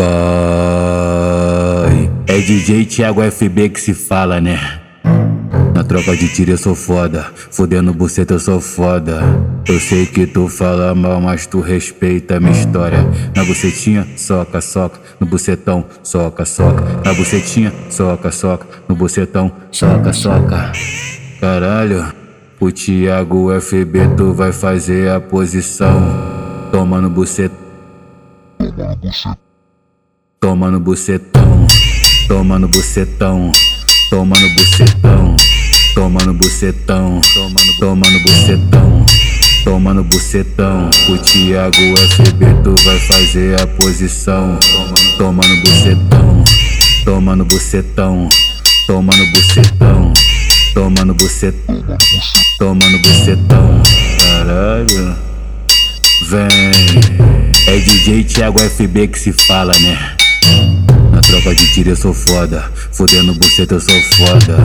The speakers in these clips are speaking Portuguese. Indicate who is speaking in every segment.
Speaker 1: Vai. É DJ Thiago FB que se fala, né? Na troca de tiro eu sou foda, fudendo buceta eu sou foda. Eu sei que tu fala mal, mas tu respeita minha história. Na bucetinha, soca, soca, no bucetão, soca, soca. Na bucetinha, soca, soca, no bucetão, soca, soca. Caralho, o Thiago FB tu vai fazer a posição. Toma no bucetão. Toma no bucetão, toma no bucetão, toma no bucetão, toma no bucetão, toma no bucetão, toma no bucetão. O Thiago FB tu vai fazer a posição. Toma no bucetão, toma no bucetão, toma no bucetão, toma no bucetão, toma no bucetão. Caralho, vem. É DJ Thiago FB que se fala, né? Na tropa de tiro eu sou foda, fudendo buceta eu sou foda.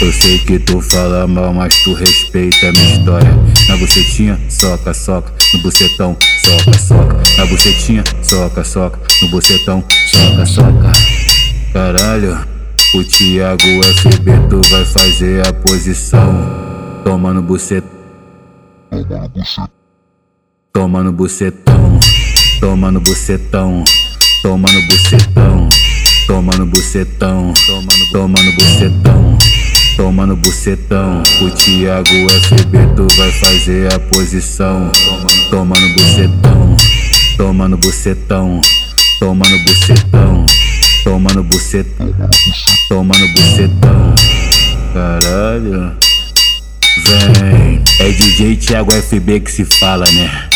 Speaker 1: Eu sei que tu fala mal, mas tu respeita a minha história. Na bucetinha, soca, soca, no bucetão, soca, soca. Na bucetinha, soca, soca, no bucetão, soca, soca. Caralho, o Thiago FB tu vai fazer a posição. Toma no bucetão. Toma no bucetão, toma no bucetão, toma no bucetão, toma no bucetão, toma no bucetão, toma no bucetão. O Thiago FB tu vai fazer a posição. Toma no bucetão, toma no bucetão, toma no bucetão, toma no bucetão, toma no bucetão. Caralho. Vem, é DJ Thiago FB que se fala, né?